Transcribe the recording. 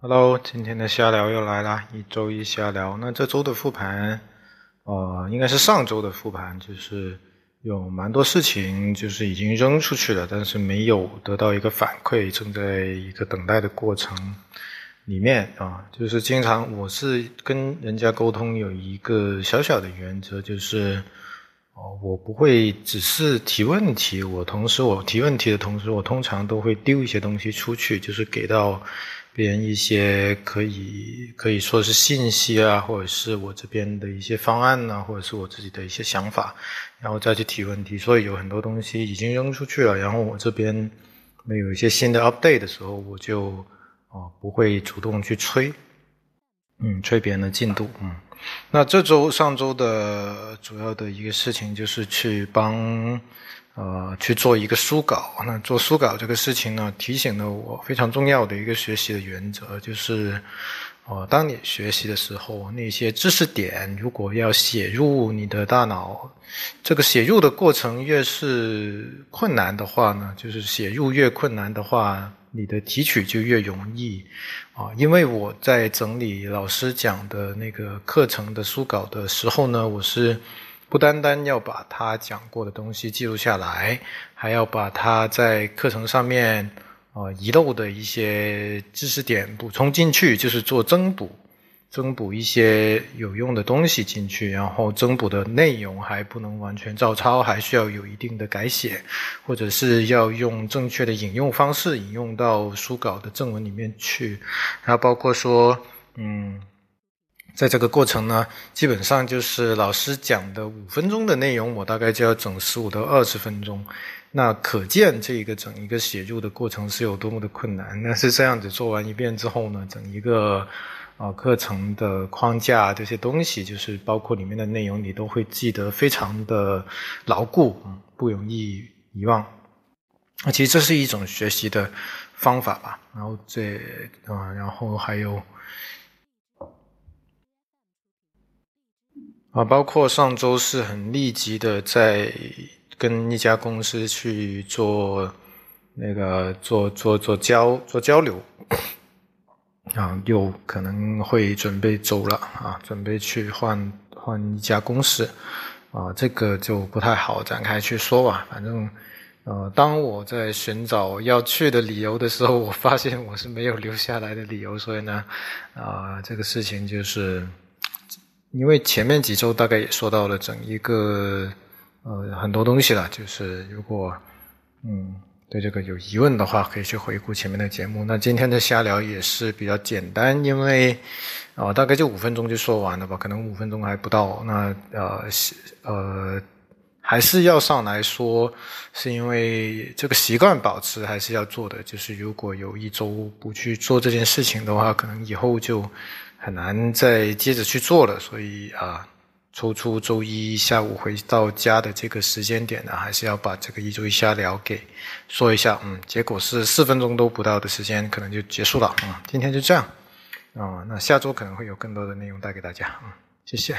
Hello，今天的瞎聊又来啦，一周一瞎聊。那这周的复盘，呃，应该是上周的复盘，就是有蛮多事情就是已经扔出去了，但是没有得到一个反馈，正在一个等待的过程里面啊。就是经常我是跟人家沟通有一个小小的原则，就是哦，我不会只是提问题，我同时我提问题的同时，我通常都会丢一些东西出去，就是给到。别人一些可以可以说是信息啊，或者是我这边的一些方案呢，或者是我自己的一些想法，然后再去提问题。所以有很多东西已经扔出去了，然后我这边没有一些新的 update 的时候，我就啊不会主动去催，嗯，催别人的进度，嗯。那这周上周的主要的一个事情就是去帮。呃，去做一个书稿。那做书稿这个事情呢，提醒了我非常重要的一个学习的原则，就是，呃，当你学习的时候，那些知识点如果要写入你的大脑，这个写入的过程越是困难的话呢，就是写入越困难的话，你的提取就越容易。啊，因为我在整理老师讲的那个课程的书稿的时候呢，我是。不单单要把他讲过的东西记录下来，还要把他在课程上面啊遗漏的一些知识点补充进去，就是做增补，增补一些有用的东西进去。然后增补的内容还不能完全照抄，还需要有一定的改写，或者是要用正确的引用方式引用到书稿的正文里面去。然后包括说，嗯。在这个过程呢，基本上就是老师讲的五分钟的内容，我大概就要整十五到二十分钟。那可见这一个整一个写入的过程是有多么的困难。那是这样子做完一遍之后呢，整一个啊课程的框架这些东西，就是包括里面的内容，你都会记得非常的牢固，嗯，不容易遗忘。那其实这是一种学习的方法吧。然后这啊，然后还有。啊，包括上周是很立即的，在跟一家公司去做那个做做做交做交流，啊，又可能会准备走了啊，准备去换换一家公司，啊，这个就不太好展开去说吧。反正，呃，当我在寻找要去的理由的时候，我发现我是没有留下来的理由，所以呢，啊，这个事情就是。因为前面几周大概也说到了整一个呃很多东西了，就是如果嗯对这个有疑问的话，可以去回顾前面的节目。那今天的瞎聊也是比较简单，因为啊大概就五分钟就说完了吧，可能五分钟还不到。那呃呃还是要上来说，是因为这个习惯保持还是要做的。就是如果有一周不去做这件事情的话，可能以后就。很难再接着去做了，所以啊，抽出周一下午回到家的这个时间点呢，还是要把这个一周一瞎聊给说一下。嗯，结果是四分钟都不到的时间，可能就结束了。嗯，今天就这样。啊，那下周可能会有更多的内容带给大家。嗯，谢谢。